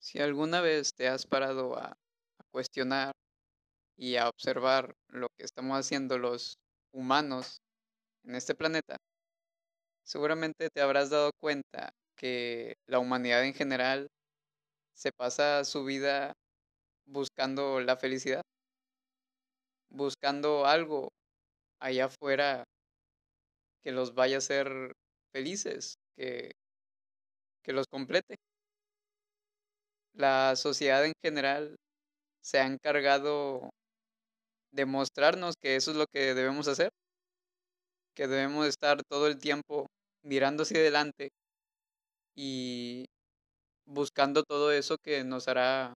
Si alguna vez te has parado a, cuestionar y a observar lo que estamos haciendo los humanos en este planeta, seguramente te habrás dado cuenta que la humanidad en general se pasa su vida buscando la felicidad, buscando algo allá afuera que los vaya a hacer felices, que, que los complete. La sociedad en general se ha encargado de mostrarnos que eso es lo que debemos hacer, que debemos estar todo el tiempo mirando hacia adelante y buscando todo eso que nos hará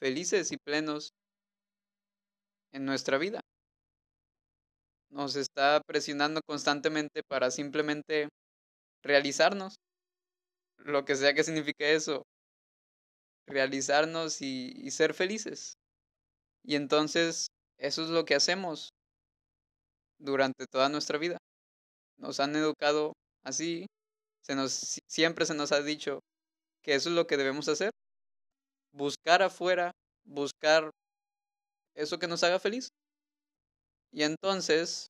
felices y plenos en nuestra vida. Nos está presionando constantemente para simplemente realizarnos, lo que sea que signifique eso, realizarnos y, ser felices. Y entonces eso es lo que hacemos durante toda nuestra vida. Nos han educado así, se nos, siempre se nos ha dicho que eso es lo que debemos hacer. Buscar afuera, buscar eso que nos haga feliz. Y entonces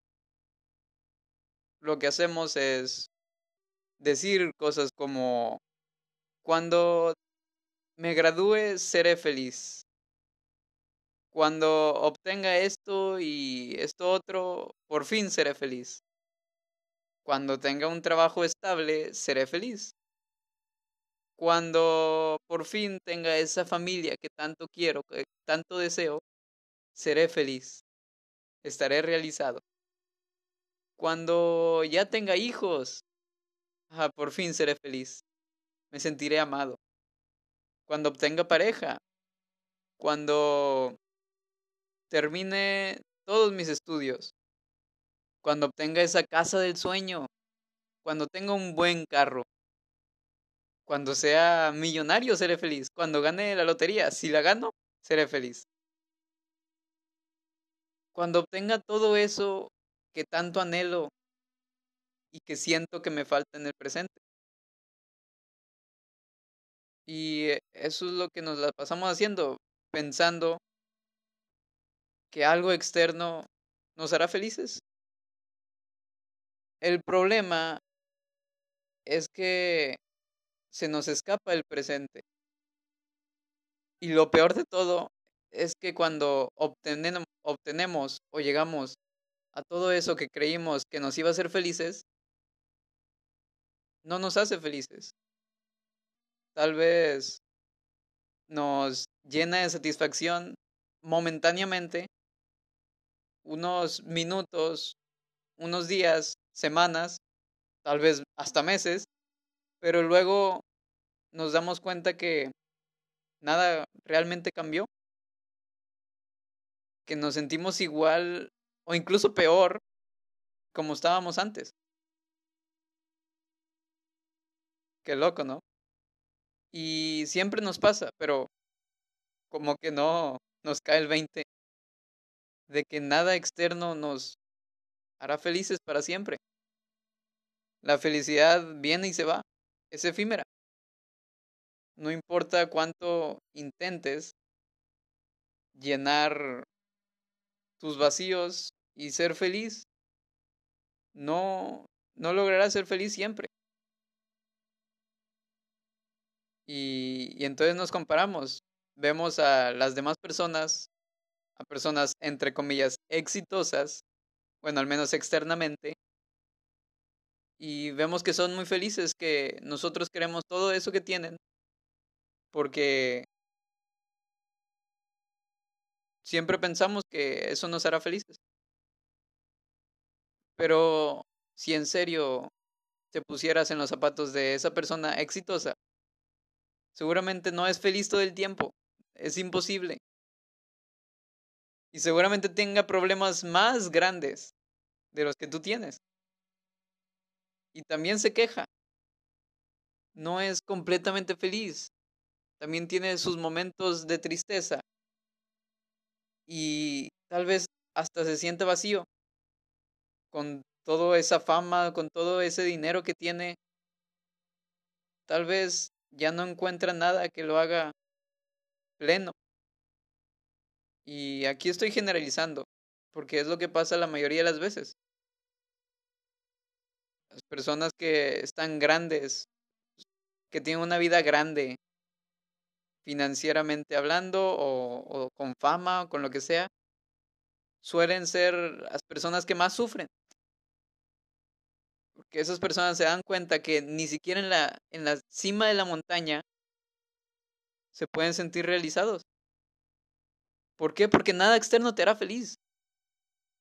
lo que hacemos es decir cosas como, cuando me gradúe seré feliz. Cuando obtenga esto y esto otro, por fin seré feliz. Cuando tenga un trabajo estable, seré feliz. Cuando por fin tenga esa familia que tanto quiero, que tanto deseo, seré feliz. Estaré realizado. Cuando ya tenga hijos, ah, por fin seré feliz. Me sentiré amado. Cuando obtenga pareja, cuando termine todos mis estudios, cuando obtenga esa casa del sueño, cuando tenga un buen carro, cuando sea millonario seré feliz, cuando gane la lotería, si la gano, seré feliz. Cuando obtenga todo eso que tanto anhelo y que siento que me falta en el presente. Y eso es lo que nos la pasamos haciendo, pensando que algo externo nos hará felices. El problema es que se nos escapa el presente. Y lo peor de todo es que cuando obtenemos, o llegamos a todo eso que creímos que nos iba a hacer felices, no nos hace felices. Tal vez nos llena de satisfacción momentáneamente, unos minutos, unos días, semanas, tal vez hasta meses, pero luego nos damos cuenta que nada realmente cambió, que nos sentimos igual o incluso peor como estábamos antes. Qué loco, ¿no? Y siempre nos pasa, pero como que no nos cae el 20 de que nada externo nos hará felices para siempre. La felicidad viene y se va, es efímera. No importa cuánto intentes llenar tus vacíos y ser feliz, no, no lograrás ser feliz siempre. Y, entonces nos comparamos, vemos a las demás personas, a personas entre comillas exitosas, bueno, al menos externamente, y vemos que son muy felices, que nosotros queremos todo eso que tienen, porque siempre pensamos que eso nos hará felices. Pero si en serio te pusieras en los zapatos de esa persona exitosa, seguramente no es feliz todo el tiempo, es imposible. Y seguramente tenga problemas más grandes de los que tú tienes. Y también se queja. No es completamente feliz. También tiene sus momentos de tristeza, y tal vez hasta se siente vacío con toda esa fama, con todo ese dinero que tiene. Tal vez ya no encuentra nada que lo haga pleno. Y aquí estoy generalizando, porque es lo que pasa la mayoría de las veces. Las personas que están grandes, que tienen una vida grande, financieramente hablando, o, o con fama, o con lo que sea, suelen ser las personas que más sufren. Porque esas personas se dan cuenta que ni siquiera en la, en la cima de la montaña se pueden sentir realizados. ¿Por qué? Porque nada externo te hará feliz.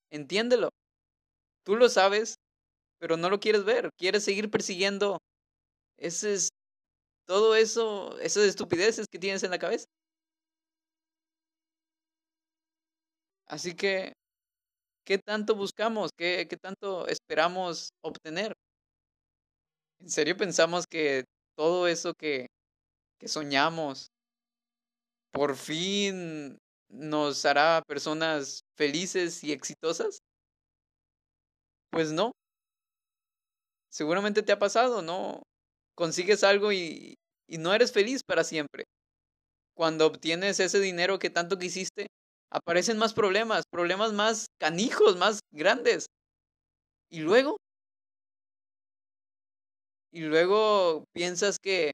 Entiéndelo. Tú lo sabes, pero no lo quieres ver. Quieres seguir persiguiendo ese es todo eso, esas estupideces que tienes en la cabeza. Así que, ¿qué tanto buscamos? ¿Qué, qué tanto esperamos obtener? ¿En serio pensamos que todo eso que, que soñamos por fin nos hará personas felices y exitosas? Pues no. Seguramente te ha pasado, ¿no? Consigues algo y, y no eres feliz para siempre. Cuando obtienes ese dinero que tanto quisiste, aparecen más problemas, problemas más canijos, más grandes. Y luego, y luego piensas que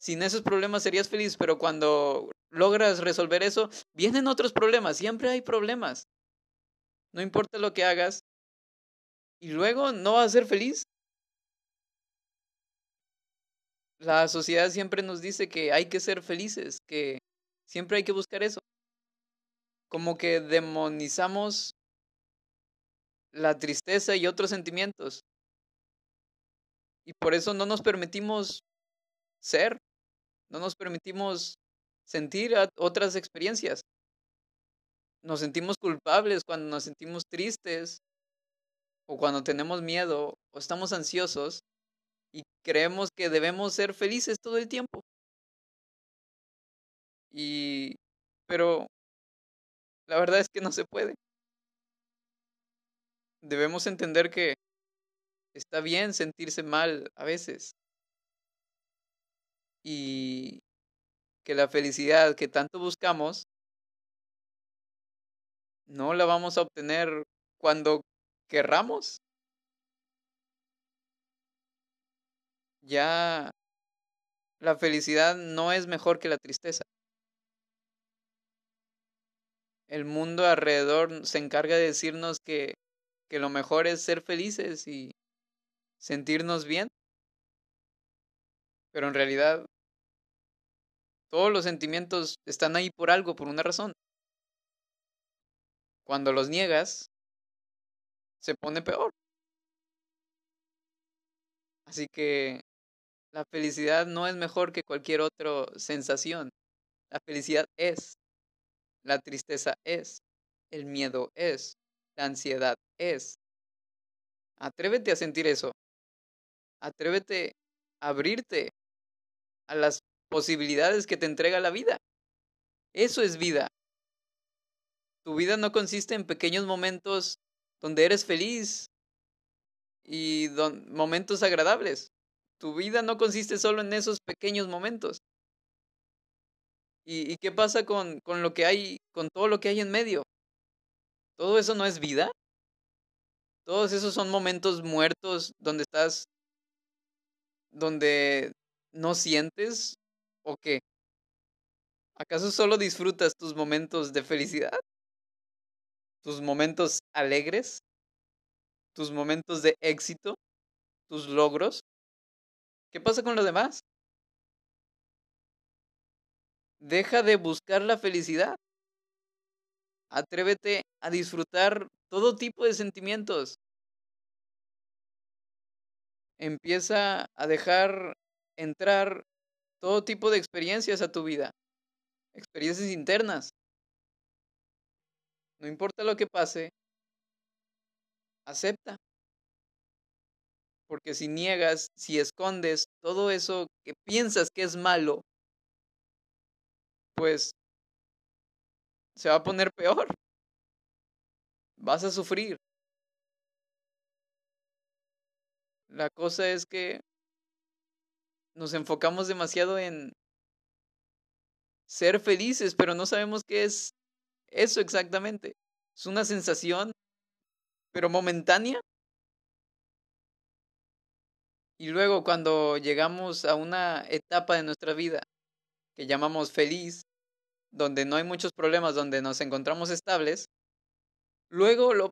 sin esos problemas serías feliz, pero cuando logras resolver eso, vienen otros problemas, siempre hay problemas. No importa lo que hagas. Y luego no vas a ser feliz. La sociedad siempre nos dice que hay que ser felices, que siempre hay que buscar eso. Como que demonizamos la tristeza y otros sentimientos. Y por eso no nos permitimos ser, no nos permitimos sentir otras experiencias. Nos sentimos culpables cuando nos sentimos tristes o cuando tenemos miedo o estamos ansiosos y creemos que debemos ser felices todo el tiempo. Y pero la verdad es que no se puede. Debemos entender que está bien sentirse mal a veces. Y que la felicidad que tanto buscamos no la vamos a obtener cuando querramos. Ya la felicidad no es mejor que la tristeza. El mundo alrededor se encarga de decirnos que, que lo mejor es ser felices y sentirnos bien. Pero en realidad todos los sentimientos están ahí por algo, por una razón. Cuando los niegas, se pone peor. Así que la felicidad no es mejor que cualquier otra sensación. La felicidad es. La tristeza es. El miedo es. La ansiedad es. Atrévete a sentir eso. Atrévete a abrirte a las posibilidades que te entrega la vida. Eso es vida. Tu vida no consiste en pequeños momentos donde eres feliz y momentos agradables. Tu vida no consiste solo en esos pequeños momentos. ¿Y, qué pasa con, con lo que hay, con todo lo que hay en medio? ¿Todo eso no es vida? Todos esos son momentos muertos donde estás, donde no sientes ¿O qué? ¿Acaso solo disfrutas tus momentos de felicidad? ¿Tus momentos alegres? ¿Tus momentos de éxito? ¿Tus logros? ¿Qué pasa con lo demás? Deja de buscar la felicidad. Atrévete a disfrutar todo tipo de sentimientos. Empieza a dejar entrar todo tipo de experiencias a tu vida, experiencias internas. No importa lo que pase, acepta. Porque si niegas, si escondes todo eso que piensas que es malo, pues se va a poner peor. Vas a sufrir. La cosa es que nos enfocamos demasiado en ser felices, pero no sabemos qué es eso exactamente. Es una sensación, pero momentánea. Y luego cuando llegamos a una etapa de nuestra vida que llamamos feliz, donde no hay muchos problemas, donde nos encontramos estables, luego lo,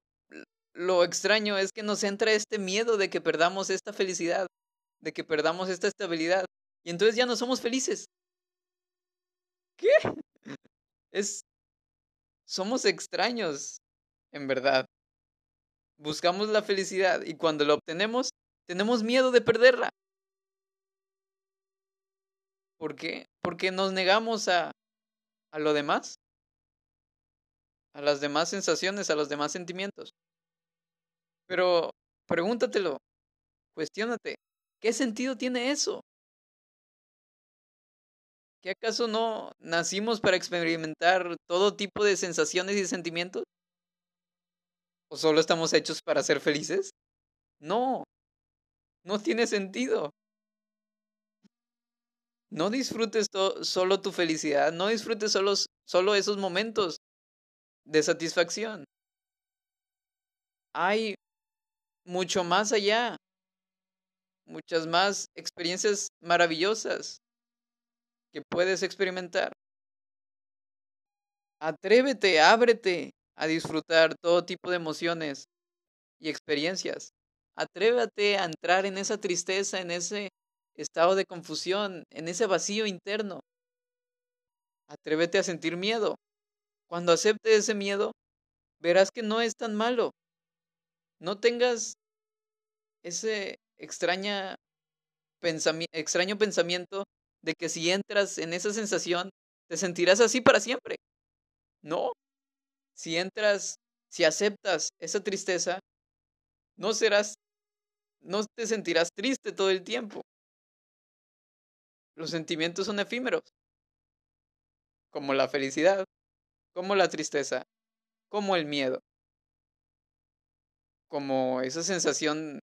lo extraño es que nos entra este miedo de que perdamos esta felicidad, de que perdamos esta estabilidad, y entonces ya no somos felices. ¿Qué? Es... Somos extraños, en verdad. Buscamos la felicidad y cuando la obtenemos, tenemos miedo de perderla. ¿Por qué? Porque nos negamos a, a lo demás, a las demás sensaciones, a los demás sentimientos. Pero pregúntatelo, cuestiónate, ¿qué sentido tiene eso? ¿Qué acaso no nacimos para experimentar todo tipo de sensaciones y sentimientos? ¿O solo estamos hechos para ser felices? No, no tiene sentido. No disfrutes solo tu felicidad, no disfrutes solo, solo esos momentos de satisfacción. Hay mucho más allá, muchas más experiencias maravillosas que puedes experimentar. Atrévete, ábrete a disfrutar todo tipo de emociones y experiencias. Atrévete a entrar en esa tristeza, en ese estado de confusión, en ese vacío interno. Atrévete a sentir miedo. Cuando aceptes ese miedo, verás que no es tan malo. No tengas ese extraña extraño pensamiento de que si entras en esa sensación, te sentirás así para siempre. No. Si entras, si aceptas esa tristeza, no serás, no te sentirás triste todo el tiempo. Los sentimientos son efímeros, como la felicidad, como la tristeza, como el miedo, como esa sensación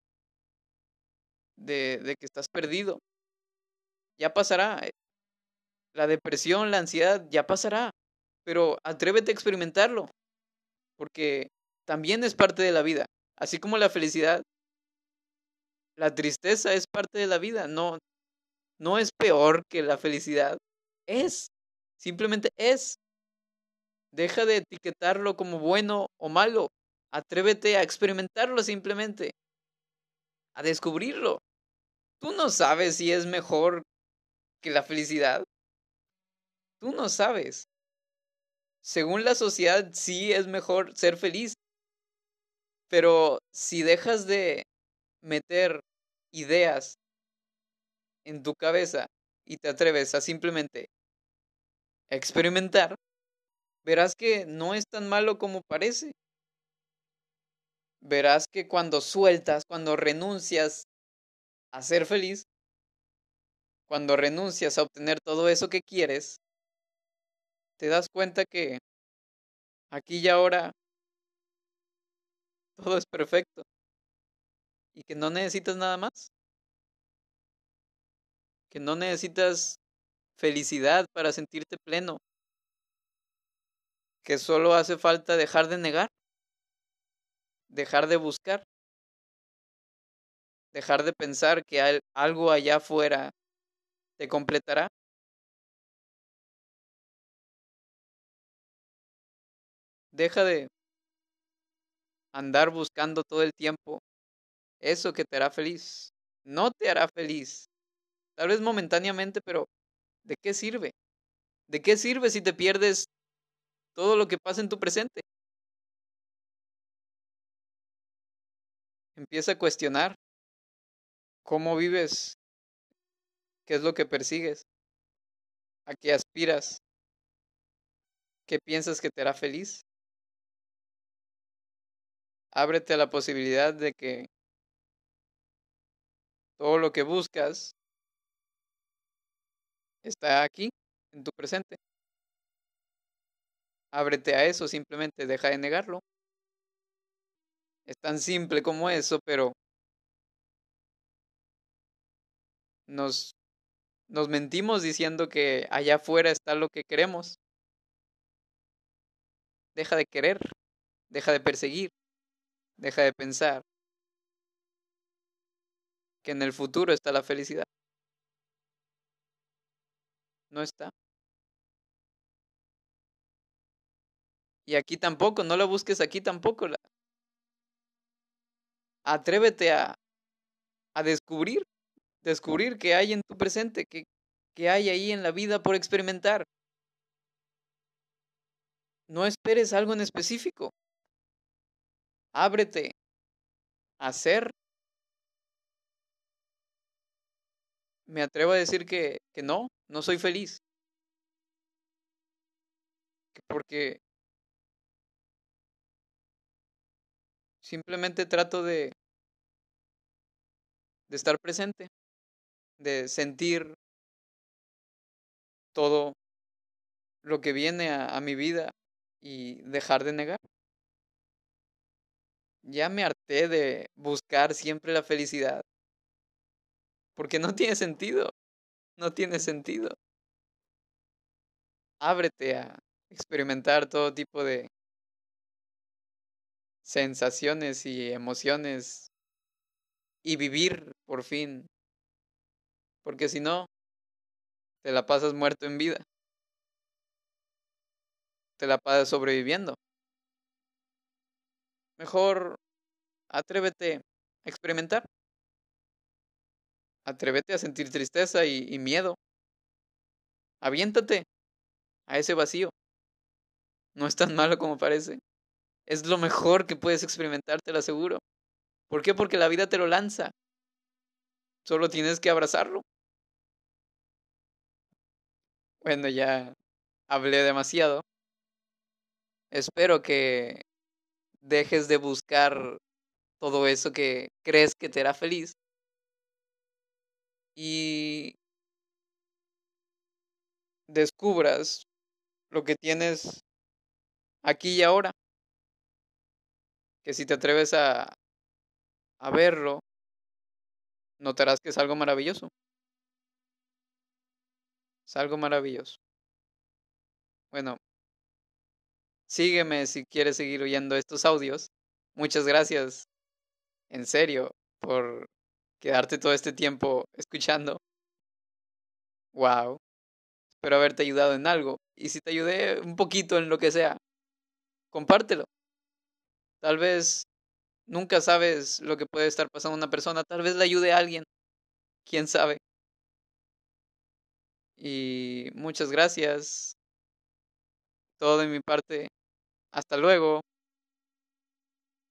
de, que estás perdido. Ya pasará. Eh, la depresión, la ansiedad, ya pasará. Pero atrévete a experimentarlo, porque también es parte de la vida. Así como la felicidad, la tristeza es parte de la vida. No, no es peor que la felicidad. Es. Simplemente es. Deja de etiquetarlo como bueno o malo. Atrévete a experimentarlo simplemente. A descubrirlo. Tú no sabes si es mejor que la felicidad. Tú no sabes. Según la sociedad, sí es mejor ser feliz. Pero si dejas de meter ideas en tu cabeza y te atreves a simplemente experimentar, verás que no es tan malo como parece. Verás que cuando sueltas, cuando renuncias a ser feliz, cuando renuncias a obtener todo eso que quieres, te das cuenta que aquí y ahora todo es perfecto y que no necesitas nada más que no necesitas felicidad para sentirte pleno, que solo hace falta dejar de negar, dejar de buscar, dejar de pensar que algo allá afuera te completará. Deja de andar buscando todo el tiempo eso que te hará feliz. No te hará feliz. Tal vez momentáneamente, pero ¿de qué sirve? ¿De qué sirve si te pierdes todo lo que pasa en tu presente? Empieza a cuestionar cómo vives, qué es lo que persigues, a qué aspiras, qué piensas que te hará feliz. Ábrete a la posibilidad de que todo lo que buscas está aquí, en tu presente. Ábrete a eso, simplemente deja de negarlo. Es tan simple como eso, pero nos, nos mentimos diciendo que allá afuera está lo que queremos. Deja de querer, deja de perseguir, deja de pensar que en el futuro está la felicidad. No está. Y aquí tampoco, no la busques aquí tampoco. La... Atrévete a, a descubrir, descubrir qué hay en tu presente, qué, qué hay ahí en la vida por experimentar. No esperes algo en específico. Ábrete a ser. Me atrevo a decir que, que no, no soy feliz. Porque Simplemente trato de, de estar presente, de sentir todo lo que viene a, a mi vida y dejar de negar. Ya me harté de buscar siempre la felicidad. Porque no tiene sentido. No tiene sentido. Ábrete a experimentar todo tipo de, sensaciones y emociones y vivir por fin. Porque si no, te la pasas muerto en vida. Te la pasas sobreviviendo. Mejor atrévete a experimentar. Atrévete a sentir tristeza y, miedo. Aviéntate a ese vacío. No es tan malo como parece. Es lo mejor que puedes experimentar, te lo aseguro. ¿Por qué? Porque la vida te lo lanza. Solo tienes que abrazarlo. Bueno, ya hablé demasiado. Espero que dejes de buscar todo eso que crees que te hará feliz. Y descubras lo que tienes aquí y ahora que si te atreves a, a verlo, notarás que es algo maravilloso. Es algo maravilloso. Bueno, sígueme si quieres seguir oyendo estos audios. Muchas gracias, en serio, por quedarte todo este tiempo escuchando. Wow. Espero haberte ayudado en algo. Y si te ayudé un poquito en lo que sea, compártelo. Tal vez nunca sabes lo que puede estar pasando una persona, tal vez le ayude a alguien, quién sabe. Y muchas gracias. Todo de mi parte. Hasta luego.